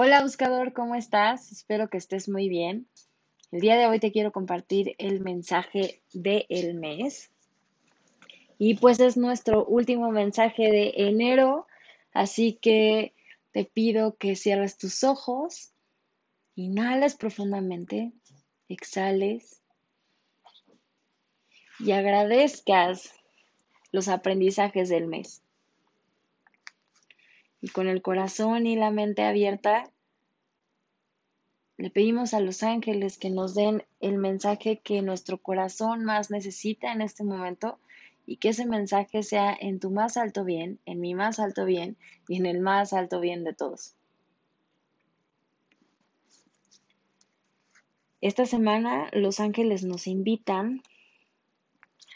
Hola buscador, ¿cómo estás? Espero que estés muy bien. El día de hoy te quiero compartir el mensaje del mes. Y pues es nuestro último mensaje de enero, así que te pido que cierres tus ojos, inhales profundamente, exhales y agradezcas los aprendizajes del mes y con el corazón y la mente abierta, le pedimos a los ángeles que nos den el mensaje que nuestro corazón más necesita en este momento y que ese mensaje sea en tu más alto bien, en mi más alto bien y en el más alto bien de todos. Esta semana los ángeles nos invitan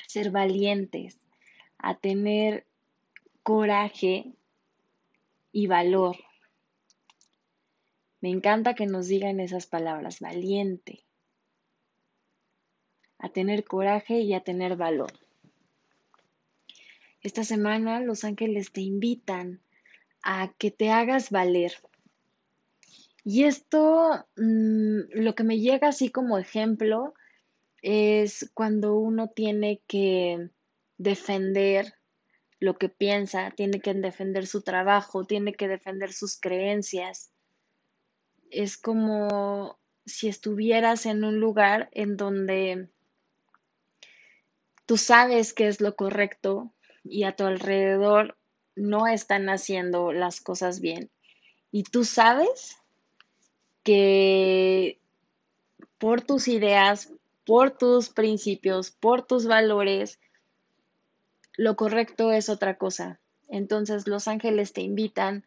a ser valientes, a tener coraje y valor. Me encanta que nos digan esas palabras, valiente, a tener coraje y a tener valor. Esta semana los ángeles te invitan a que te hagas valer. Y esto, mm, lo que me llega así como ejemplo, es cuando uno tiene que defender lo que piensa, tiene que defender su trabajo, tiene que defender sus creencias. Es como si estuvieras en un lugar en donde tú sabes qué es lo correcto y a tu alrededor no están haciendo las cosas bien. Y tú sabes que por tus ideas, por tus principios, por tus valores, lo correcto es otra cosa. Entonces los ángeles te invitan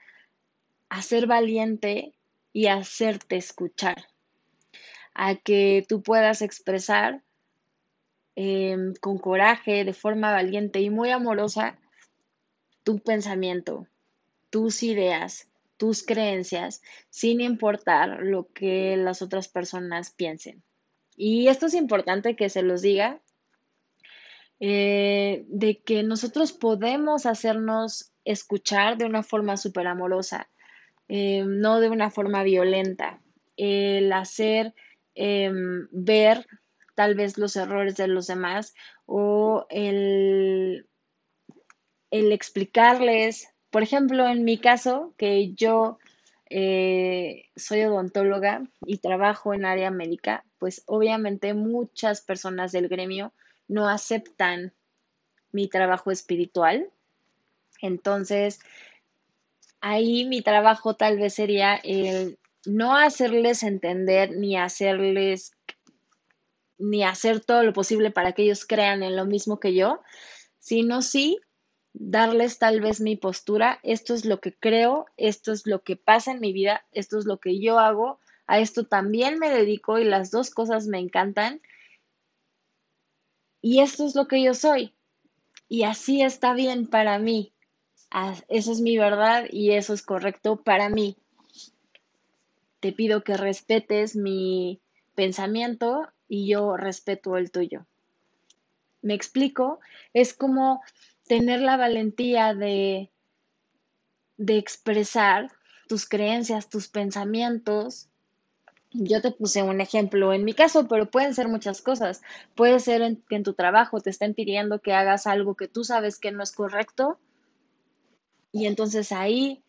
a ser valiente y a hacerte escuchar, a que tú puedas expresar em, con coraje, de forma valiente y muy amorosa, tu pensamiento, tus ideas, tus creencias, sin importar lo que las otras personas piensen. Y esto es importante que se los diga eh, de que nosotros podemos hacernos escuchar de una forma súper amorosa, eh, no de una forma violenta. El hacer em, ver tal vez los errores de los demás o el, explicarles, por ejemplo, en mi caso, que yo eh, soy odontóloga y trabajo en área médica, pues obviamente muchas personas del gremio no aceptan mi trabajo espiritual. Entonces, ahí mi trabajo tal vez sería el no hacerles entender ni hacerles ni hacer todo lo posible para que ellos crean en lo mismo que yo, sino sí darles tal vez mi postura, esto es lo que creo, esto es lo que pasa en mi vida, esto es lo que yo hago, a esto también me dedico y las dos cosas me encantan y esto es lo que yo soy. Y así está bien para mí. Eso es mi verdad y eso es correcto para mí. Te pido que respetes mi pensamiento y yo respeto el tuyo. ¿Me explico? Es como tener la valentía de, de expresar tus creencias, tus pensamientos yo te puse un ejemplo en mi caso, pero pueden ser muchas cosas. Puede ser que en tu trabajo te estén pidiendo que hagas algo que tú sabes que no es correcto y entonces ahí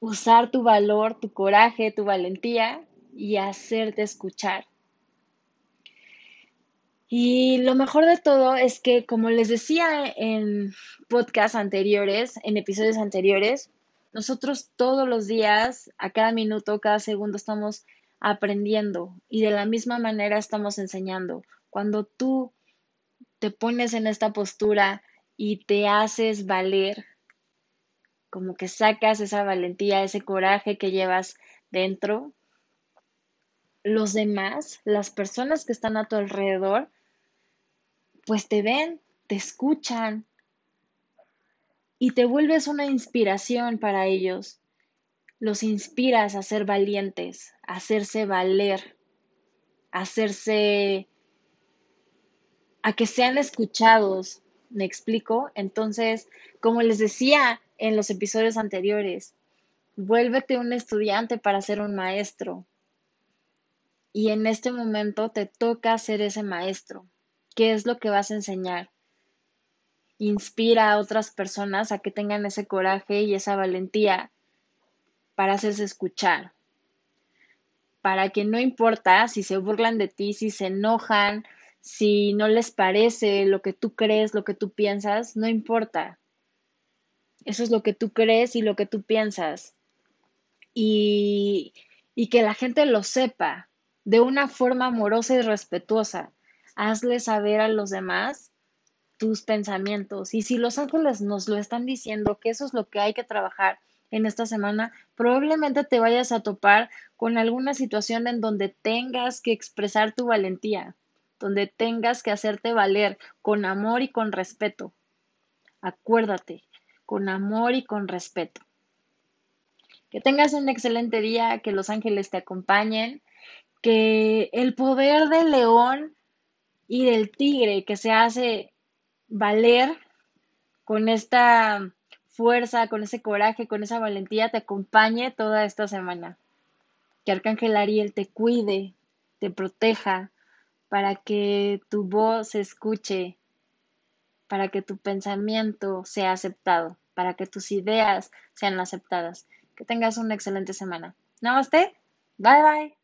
usar tu valor, tu coraje, tu valentía y hacerte escuchar. Y lo mejor de todo es que, como les decía en podcasts anteriores, en episodios anteriores, nosotros todos los días, a cada minuto, cada segundo estamos aprendiendo y de la misma manera estamos enseñando. Cuando tú te pones en esta postura y te haces valer, como que sacas esa valentía, ese coraje que llevas dentro, los demás, las personas que están a tu alrededor, pues te ven, te escuchan, y te vuelves una inspiración para ellos. Los inspiras a ser valientes, a hacerse valer, a hacerse, a que sean escuchados. ¿Me explico? Entonces, como les decía en los episodios anteriores, Vuélvete un estudiante para ser un maestro. Y en este momento te toca ser ese maestro. ¿Qué es lo que vas a enseñar? Inspira a otras personas a que tengan ese coraje y esa valentía para hacerse escuchar. Para que no importa si se burlan de ti, si se enojan, si no les parece lo que tú crees, lo que tú piensas, no importa. Eso es lo que tú crees y lo que tú piensas. Y, y que la gente lo sepa de una forma amorosa y respetuosa. Hazle saber a los demás tus pensamientos. Y si los ángeles nos lo están diciendo, que eso es lo que hay que trabajar en esta semana, probablemente te vayas a topar con alguna situación en donde tengas que expresar tu valentía, donde tengas que hacerte valer con amor y con respeto. Acuérdate, con amor y con respeto. Que tengas un excelente día, que los ángeles te acompañen, que el poder del león y del tigre que se hace valer con esta fuerza, con ese coraje, con esa valentía, te acompañe toda esta semana. Que Arcángel Ariel te cuide, te proteja, para que tu voz se escuche, para que tu pensamiento sea aceptado, para que tus ideas sean aceptadas. Que tengas una excelente semana. Namaste. Bye bye.